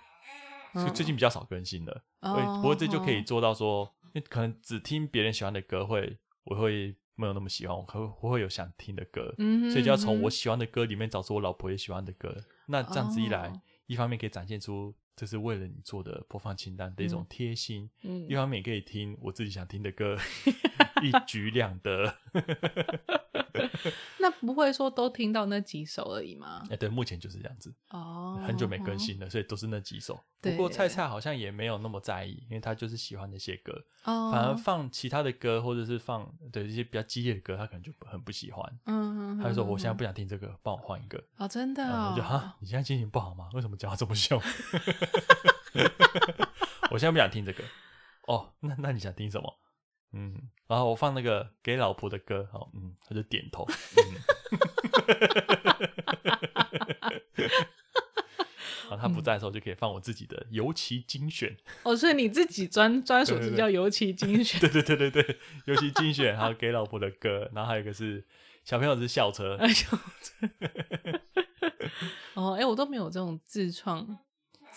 嗯最最近比较少更新了，哦会不过这就可以做到说，因为可能只听别人喜欢的歌会，我会没有那么喜欢，我可我会有想听的歌，嗯所以就要从我。嗯喜欢的歌里面找出我老婆也喜欢的歌。那这样子一来，哦。一方面可以展现出这是为了你做的播放清单的一种嗯。贴心，嗯。一方面也可以听我自己想听的歌，[laughs] 一举两得。[laughs] 那不会说都听到那几首而已吗？哎，对，目前就是这样子，哦，很久没更新了，所以都是那几首。不对过菜菜好像也没有那么在意，因为他就是喜欢那些歌，哦，反而放其他的歌或者是放对一些比较激烈的歌，他可能就很不喜欢。嗯，嗯，他就说：“我现在嗯不想听这个，帮我换一个。哦，真的就哈，你现在心情不好吗？为什么讲话这么凶？[laughs] [laughs] 我现在不想听这个。哦，那那你想听什么？嗯，然后我放那个给老婆的歌，好，嗯，他就点头。嗯、[laughs] 然后他不在的时候，就可以放我自己的尤其精选。哦，所以你自己专专属是叫尤其精选 [laughs] 对对对对对，尤其精选，还有给老婆的歌，然后还有一个是小朋友是校车。哎呦，哦，哎，我都没有这种自创、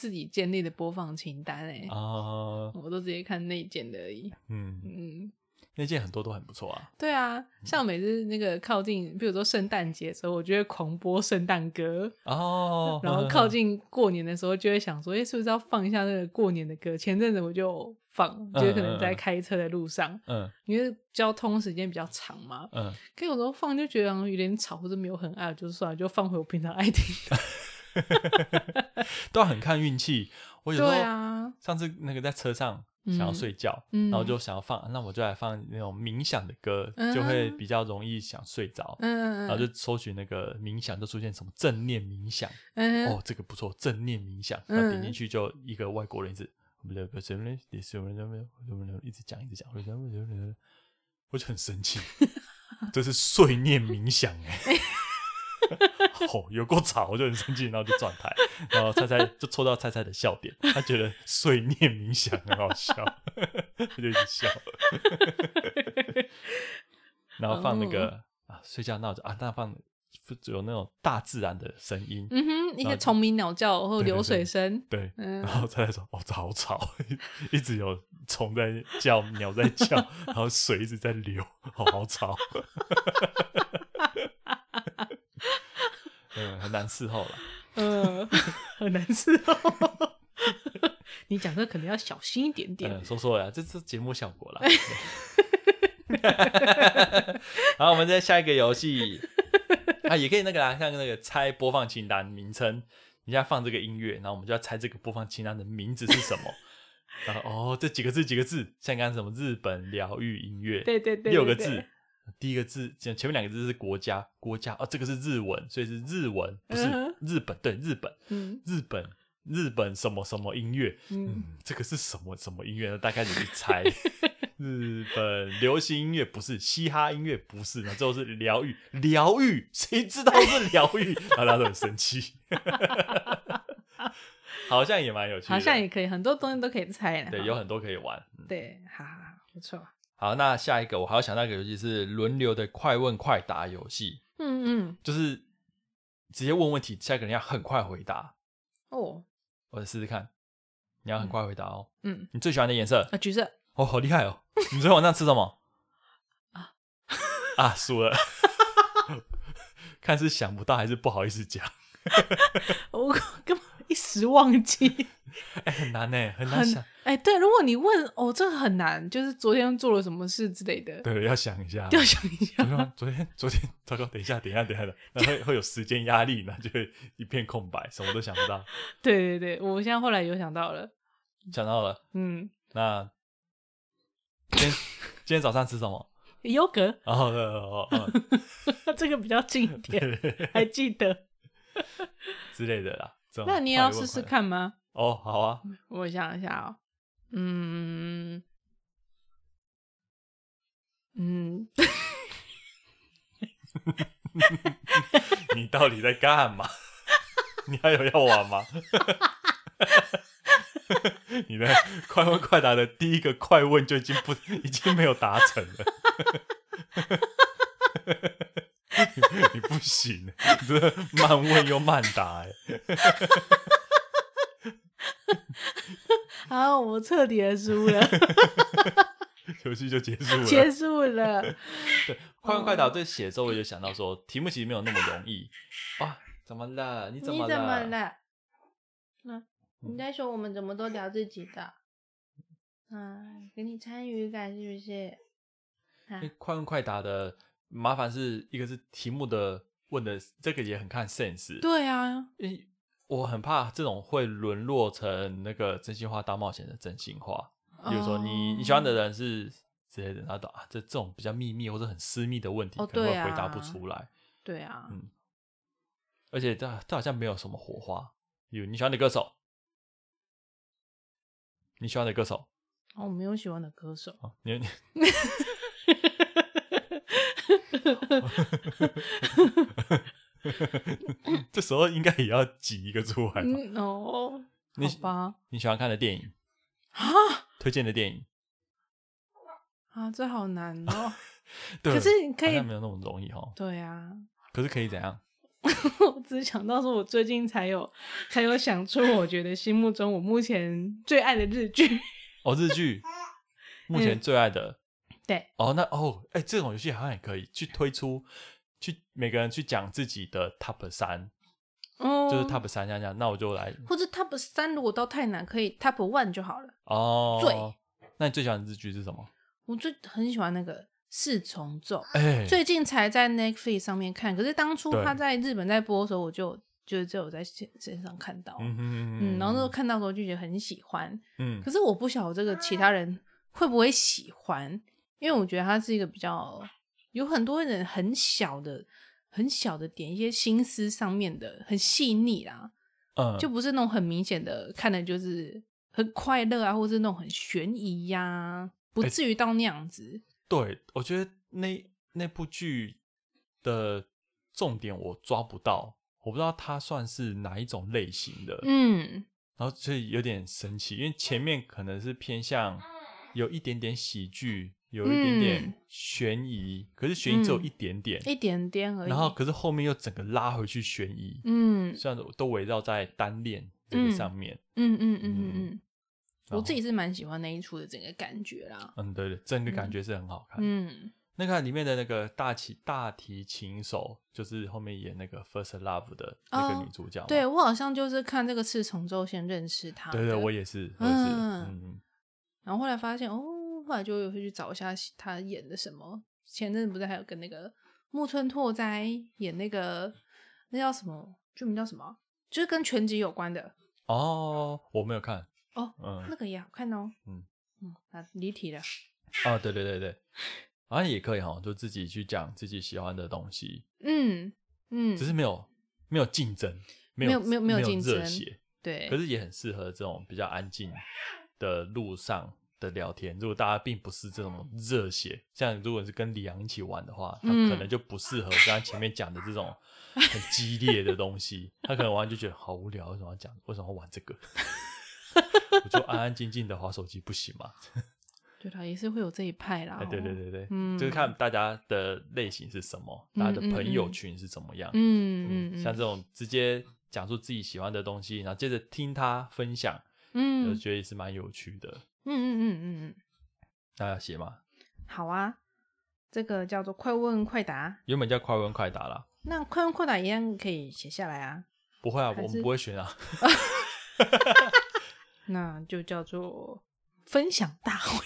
自己建立的播放清单哎，啊，我都直接看内建的而已。嗯，嗯，那件很多都很不错啊。对啊，像每次那个靠近，比如说圣诞节的时候，我就会狂播圣诞歌。哦，然后 [laughs] 靠近过年的时候，就会想说，哎，是不是要放一下那个过年的歌？前阵子我就放，就是可能在开车的路上，嗯因为交通时间比较长嘛。嗯，可有时候放就觉得有点吵，或者没有很爱，就算了，就放回我平常爱听的。[laughs] [laughs] 都要很看运气。我有时候啊，上次那个在车上想要睡觉，嗯然后就想要放，那我就来放那种冥想的歌，嗯就会比较容易想睡着。嗯，然后就搜寻那个冥想，就出现什么正念冥想，嗯哦，这个不错，正念冥想。嗯然后点进去就一个外国人一直，不对不对，什么人，什么，什么，什么，一直讲一直讲，我就很生气，这是睡念冥想哎。[laughs] 哦，有够吵，我就很生气，然后就转台，然后菜菜就戳到菜菜的笑点，他觉得睡念冥想很好笑，[laughs] 他就一直笑，然后放那个、啊睡觉闹钟啊，那放有那种大自然的声音，嗯哼，一然后个虫鸣鸟叫或流水声，对，嗯。然后菜菜说哦，这好吵，一直有虫在叫，鸟在叫，然后水一直在流，好好吵，[laughs] 嗯，很难伺候了。[laughs] 嗯，[laughs] 很难伺候。[laughs] 你讲这可能要小心一点点。嗯，说说呀，这是节目效果啦。好，我们再下一个游戏啊，也可以那个啦，像那个猜播放清单名称，你现在放这个音乐，然后我们就要猜这个播放清单的名字是什么。然后哦，这几个字几个字，像刚刚什么日本疗愈音乐，对对对，对六个字，，第一个字前前面两个字是国家，国家哦，这个是日文，所以是日文，不是日本，对日本，嗯日本日本什么什么音乐，嗯嗯，这个是什么什么音乐呢？大概你去猜。日本流行音乐不是，嘻哈音乐不是，那最后是疗愈，疗愈，谁知道是疗愈？然后大家都很生气，好像也蛮有趣的，好像也可以，很多东西都可以猜呢。对，有很多可以玩。嗯对，好好好，不错。好，那下一个我还要想到一个游戏是轮流的快问快答游戏，嗯嗯，就是直接问问题，下一个人要很快回答。哦，我来试试看，你要很快回答哦。嗯，你最喜欢的颜色？啊，橘色，哦，好厉害哦！你昨天晚上吃什么？[laughs] 啊 [laughs] 啊，输了。[laughs] 看是想不到还是不好意思讲，我根本一时忘记。[laughs] 哎、很难呢，很难想。哎，对，如果你问哦，这个很难，就是昨天做了什么事之类的，对，要想一下。要想一下昨。天，昨天，糟糕！等一下，等一下，等一下的，那会会有时间压力，那就会一片空白，什么都想不到。对对对，我现在后来有想到了，想到了，嗯，那今天今天早上吃什么？优格，然后哦哦哦这个比较近一点，对还记得。之类的啦。那你也要试试看吗？哦，好啊。我想一下哦，嗯嗯，[laughs] 你到底在干嘛？[laughs] 你还有要玩吗？[laughs] 你的快问快答的第一个快问就已经不已经没有达成了，你 [laughs] 你不行，你这慢问又慢答，哎，[laughs] 好，我彻底的输了。[laughs] 游戏就结束了。结束了。对，快问快答这写的时候，我就想到说，题目其实没有那么容易哇。怎么了？你怎么你怎么了？你在说我们怎么都聊自己的？嗯，给你参与感是不是？啊快问快答的麻烦是一个是题目的问的，这个也很看 sense。，对啊，因为我很怕这种会沦落成那个真心话大冒险的真心话。比如说你你喜欢的人是之类的，然后啊，这这种比较秘密或者很私密的问题，哦可能会回答不出来。对啊，嗯而且这这好像没有什么火花。有你喜欢的歌手，你喜欢的歌手哦，我没有喜欢的歌手。哦，你你 [laughs] [laughs] 这时候应该也要挤一个出来吧？嗯哦，你好吧，你喜欢看的电影，啊推荐的电影，啊，这好难哦。[laughs] 对，可是你可以没有那么容易哦。对啊，可是可以怎样？[laughs] 我只想到说，我最近才有才有想出，我觉得心目中我目前最爱的日剧。哦，日剧，目嗯前最爱的对，哦，那哦，哎，这种游戏好像也可以去推出，去每个人去讲自己的 top 三，哦，就是 top 三这样这样，那我就来或者 top 三如果到太难，可以 top one 就好了。哦。最那你最喜欢的日剧是什么？我最很喜欢那个四重奏，哎，最近才在 Netflix 上面看，可是当初他在日本在播的时候，我就就只有在线线上看到，嗯嗯哼然后就看到的时候就觉得很喜欢，嗯可是我不晓得这个其他人会不会喜欢，因为我觉得它是一个比较有很多人很小的、很小的点，一些心思上面的很细腻啦，嗯，就不是那种很明显的看的就是很快乐啊，或是那种很悬疑呀、不哎至于到那样子。对，我觉得那那部剧的重点我抓不到，我不知道它算是哪一种类型的，嗯，然后所以有点神奇，因为前面可能是偏向有一点点喜剧，有一点点嗯悬疑，可是悬疑只有嗯一点点，一点点而已。然后可是后面又整个拉回去悬疑，嗯虽然都围绕在单恋这个上面，嗯嗯嗯嗯我自己是蛮喜欢那一出的整个感觉啦。嗯，对对，整个感觉是很好看。嗯，那个里面的那个大提大提琴手，就是后面演那个《First Love》的那个哦女主角嘛、对我好像就是看这个赤重奏先认识他的。对对，我也是，我也是，嗯嗯然后后来发现哦，后来就有去找一下他演的什么。前阵子不是还有跟那个木村拓哉演那个那叫什么剧名叫什么啊？就是跟拳击有关的哦，我没有看，哦，嗯那个也好看哦。嗯嗯，啊，离题了。哦，对对对对，好像也可以哈，就自己去讲自己喜欢的东西，嗯嗯，只是没有没有竞争，没有没有没有没有有竞争热血，对，可是也很适合这种比较安静的路上的聊天。如果大家并不是这种热血，像如果是跟李阳一起玩的话，他嗯可能就不适合刚刚前面讲的这种很激烈的东西。[laughs] 他可能玩就觉得好无聊，为什么要讲？为什么要玩这个？[laughs] 我就安安静静的划手机不行吗？[laughs] 对啦，也是会有这一派啦。哎，对对哦，对对，嗯就是看大家的类型是什么，大家的朋友群是怎么样。嗯嗯嗯，像这种直接讲述自己喜欢的东西，然后接着听他分享，嗯我嗯觉得也是蛮有趣的。嗯嗯嗯嗯嗯，大家写吗？好啊，这个叫做快问快答。原本叫快问快答啦，那快问快答一样可以写下来啊，不会啊，我们不会选啊。[laughs] 那就叫做分享大会。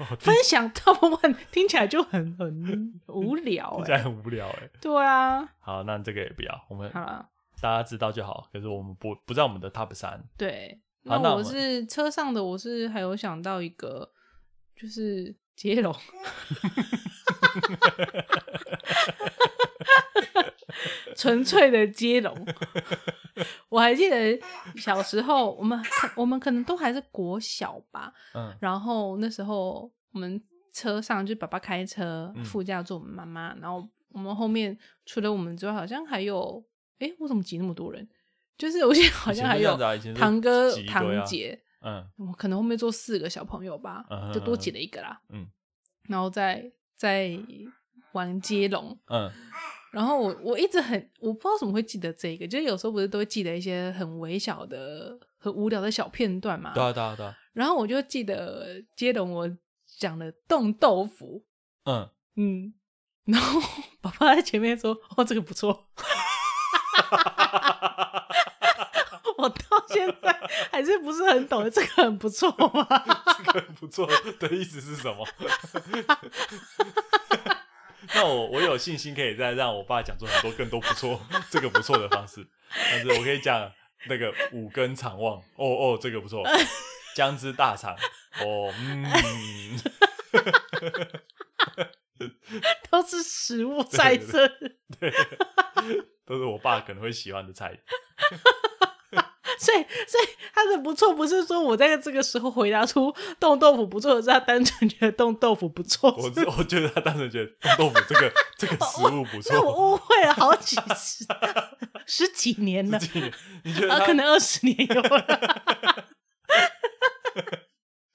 [laughs] 分享 Top One 听起来就很很无聊哎、听起来很无聊哎。对啊，好，那这个也不要，我们好了，大家知道就好。可是我们不不在我们的 top 三。对，好那我是车上的，我是还有想到一个，就是接龙。纯粹的接龙，[laughs] 我还记得小时候，我们我们可能都还是国小吧，嗯然后那时候我们车上就爸爸开车，嗯副驾坐我们妈妈，然后我们后面除了我们之外，好像还有，诶，我怎么挤那么多人？就是我记得好像还有堂哥、堂啊姐，嗯我可能后面坐四个小朋友吧，嗯就多挤了一个啦。嗯然后再再玩接龙，嗯然后我我一直很我不知道怎么会记得这个，就是有时候不是都会记得一些很微小的、很无聊的小片段嘛。对啊对啊对啊。然后我就记得接龙，我讲的冻豆腐，嗯，嗯，然后 [laughs] 爸爸在前面说：“哦，这个不错。[laughs] ”我到现在还是不是很懂，这个很不错吗？[laughs] 这个不错的意思是什么？[laughs] 那我我有信心可以再让我爸讲出很多更多不错，这个不错的方式。但是我可以讲那个五根肠旺，哦哦，这个不错。[laughs] 姜汁大肠，哦嗯，都是食物在这，对，都是我爸可能会喜欢的菜。所以，所以他的不错不是说我在这个时候回答出冻豆腐不错，而是他单纯觉得冻豆腐不错。我我觉得他单纯觉得冻豆腐这个这个食物不错。那我误会了好几次，十几年了，年你觉得？啊，可能二十年有了。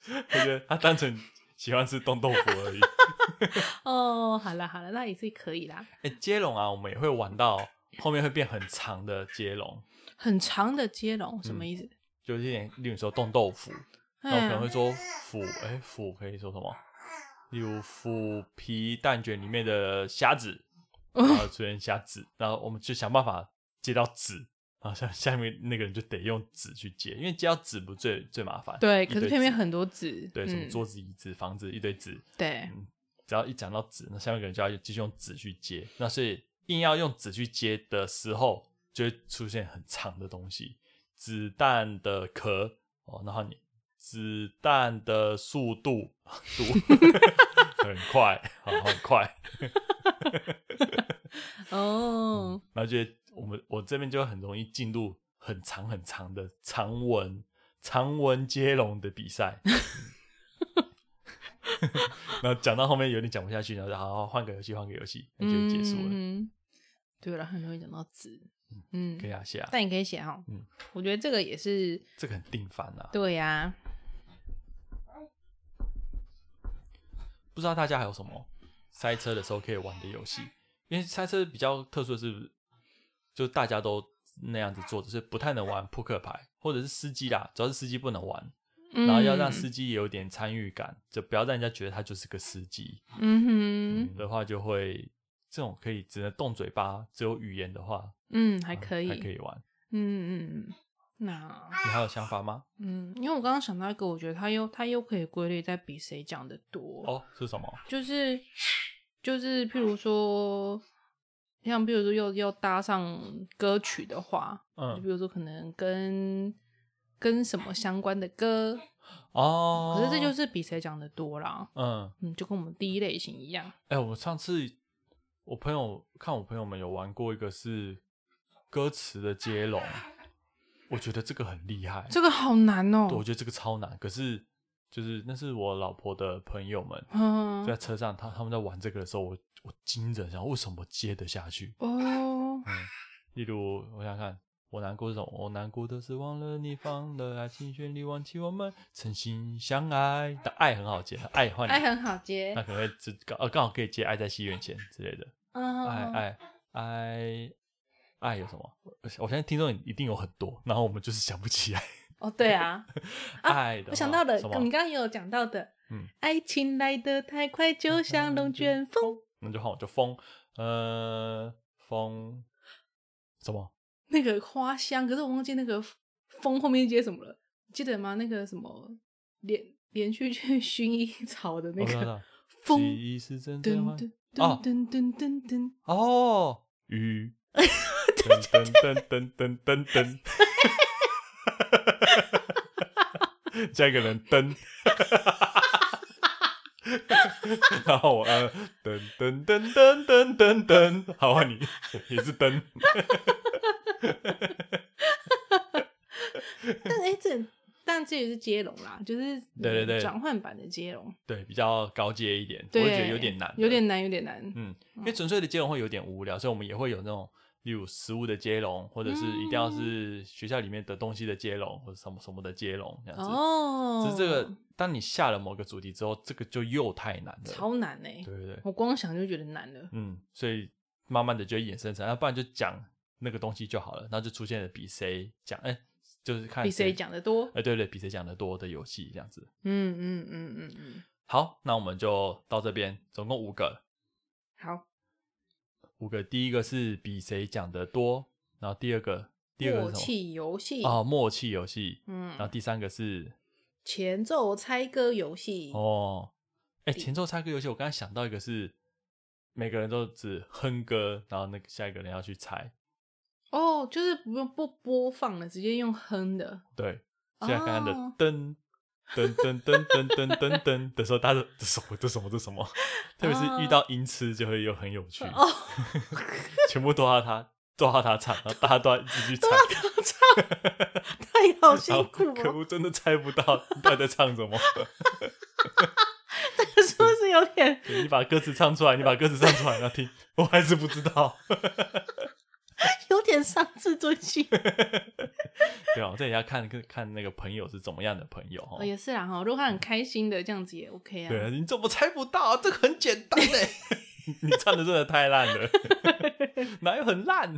我觉得他单纯喜欢吃冻豆腐而已。[laughs] 哦，好了好了，那也是可以啦。哎，接龙啊，我们也会玩到后面会变很长的接龙。很长的接龙什么意思？就是点，例如说冻豆腐，然后可能会说腐，哎，腐可以说什么？例如腐皮蛋卷里面的虾子，[laughs] 然后出现虾子，然后我们就想办法接到纸，然后下下面那个人就得用纸去接，因为接到纸不最最麻烦。对，可是偏偏很多纸，对，什么桌子、椅子、房子一堆纸，对，只要一讲到纸，那下面可能就要继续用纸去接，那所以硬要用纸去接的时候。就会出现很长的东西，子弹的壳哦，然后你子弹的速度 [laughs] 度很快，很快 [laughs] 哦，然后就我们我这边就很容易进入很长很长的长文长文接龙的比赛，[laughs] 然后讲到后面有点讲不下去，然后好好换个游戏，换个游戏，那就结束了。对了，很容易讲到字。嗯，可以啊，写啊，但你可以写哈。嗯，我觉得这个也是，这个很定番啊。对呀，不知道大家还有什么塞车的时候可以玩的游戏？因为塞车比较特殊的是，就大家都那样子做，只是不太能玩扑克牌，或者是司机啦，主要是司机不能玩，然后要让司机也有点参与感，就不要让人家觉得他就是个司机。嗯哼，的话就会。这种可以只能动嘴巴，只有语言的话，嗯，还可以，还可以玩，嗯嗯嗯。那你还有想法吗？嗯，因为我刚刚想到一个，我觉得它又它又可以归类在比谁讲的多哦，是什么？就是就是，譬如说，像比如说又又搭上歌曲的话，嗯，比如说可能跟跟什么相关的歌哦，可是这就是比谁讲的多啦，嗯嗯，就跟我们第一类型一样。哎，我上次。我朋友看我朋友们有玩过一个是歌词的接龙，我觉得这个很厉害，这个好难哦。我觉得这个超难，可是就是那是我老婆的朋友们嗯在车上，他他们在玩这个的时候，我我惊着，想为什么接得下去哦。嗯，例如我想看。我难过的时候，我难过的是忘了你放了爱情旋律，忘记我们曾经相爱。的爱很好接，爱换爱很好接，那可能会刚呃刚好可以接爱在西元前之类的。嗯，爱爱爱爱有什么？我相信听众一定有很多，然后我们就是想不起来。哦，对啊，[laughs] 爱的，我想到了，你刚刚也有讲到的，嗯，爱情来得太快，就像龙卷风。那就换我就风，呃，风什么？那个花香，可是我忘记那个风后面接什么了，记得吗？那个什么连连续去 [laughs] 薰衣草的那个风，噔噔噔噔噔噔噔，哦，雨，噔噔噔噔噔噔噔，加一个人噔，[laughs] 然后我呃噔噔噔噔噔噔。噔，好啊，你也是噔。[laughs] 但哎，这但这也是接龙啦，就是对对对转换版的接龙，对比较高阶一点，我会觉得有点难，有点难，有点难。嗯，因为纯粹的接龙会有点无聊，所以我们也会有那种，例如食物的接龙，或者是一定要是学校里面的东西的接龙，或者什么什么的接龙这样子。哦，只是这个，当你下了某个主题之后，这个就又太难了，超难哎！对对对，我光想就觉得难了。嗯，所以慢慢的就衍生成，要不然就讲。那个东西就好了，然后就出现了比谁讲，哎，就是看比谁讲的多，哎，对对，比谁讲的多的游戏这样子。嗯嗯嗯嗯嗯。好，那我们就到这边，总共五个，好，五个。第一个是比谁讲的多，然后第二个，第二个默？契游戏，哦，默契游戏。嗯然后第三个是前奏猜歌游戏，哦，哎，前奏猜歌游戏，我刚才想到一个是每个人都只哼歌，然后那个下一个人要去猜。哦，就是不用不播放了，直接用哼的，对，现在刚刚的哦噔噔噔噔噔噔噔噔的时候，大家这什么这什么这什么，[laughs] 特别是遇到音痴就会又很有趣，哦，全部都要他都要他唱，然后大家都要一直去猜，太好辛苦了，可恶，真的猜不到他在唱什么。[laughs] [laughs] 这是不是有点你把歌词唱出来，你把歌词唱出来，然后听，我还是不知道。有点伤自尊心？[laughs] [laughs] 对啊，我这也要看看看那个朋友是怎么样的朋友哦哦，。也是啦哈，如果他很开心的这样子也 OK 啊。对啊，你怎么猜不到？这个很简单哎，[laughs] 你唱的真的太烂了，哪有很烂？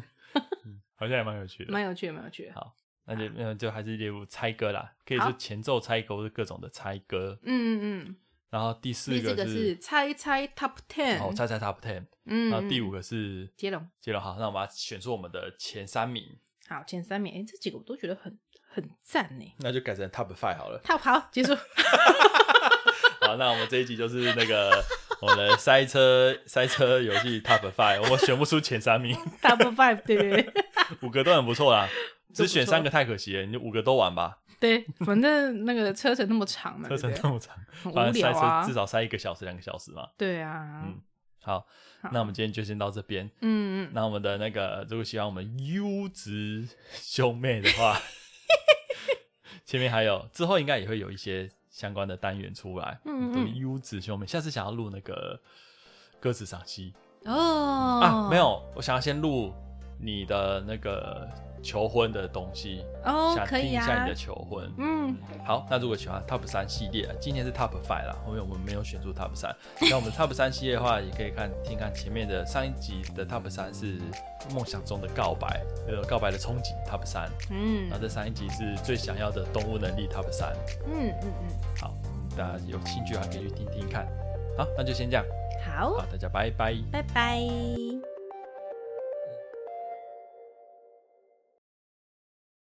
嗯好像也蛮有趣的。蛮有趣的，蛮有趣的。好，那就那就还是列入猜歌啦，可以好是前奏猜歌或是各种的猜歌。嗯嗯然后第四个是是猜猜 Top Ten，哦，猜猜 Top Ten。嗯，然后第五个个是接龙，接龙，好，那我们要选出我们的前三名，好前三名，哎，这几个我都觉得很很赞呢。那就改成 Top Five 好了。Top 好结束，[laughs] [laughs] 好，那我们这一集就是那个我们的赛车赛车游戏 Top Five，我们选不出前三名，[laughs] Top Five，对对对。五个都很不错啦，只选三个太可惜了，你就五个都玩吧，对，反正那个车程那么长嘛，车程那么长，[laughs] 很反无正塞车至。少塞一个小时两个小时嘛。对啊，嗯，好，好那我们今天就先到这边。嗯嗯，那我们的那个，如果喜欢我们优质兄妹的话，[laughs] 前面还有之后应该也会有一些相关的单元出来。嗯嗯对，优质兄妹，下次想要录那个歌词赏析、哦啊，没有，我想要先录你的那个求婚的东西，哦，想听一下你的，求婚。嗯，好，那如果喜欢 Top 三系列，今天是 Top Five 啦，后面我们没有选出 Top 三。那我们 Top 三系列的话，也可以看听看前面的上一集的 Top 三是梦想中的告白，呃，告白的憧憬 Top 三，嗯然后这上一集是最想要的动物能力 Top 三。嗯嗯嗯，好，大家有兴趣的话可以去听听看。好，那就先这样，好好，，大家拜拜。拜拜。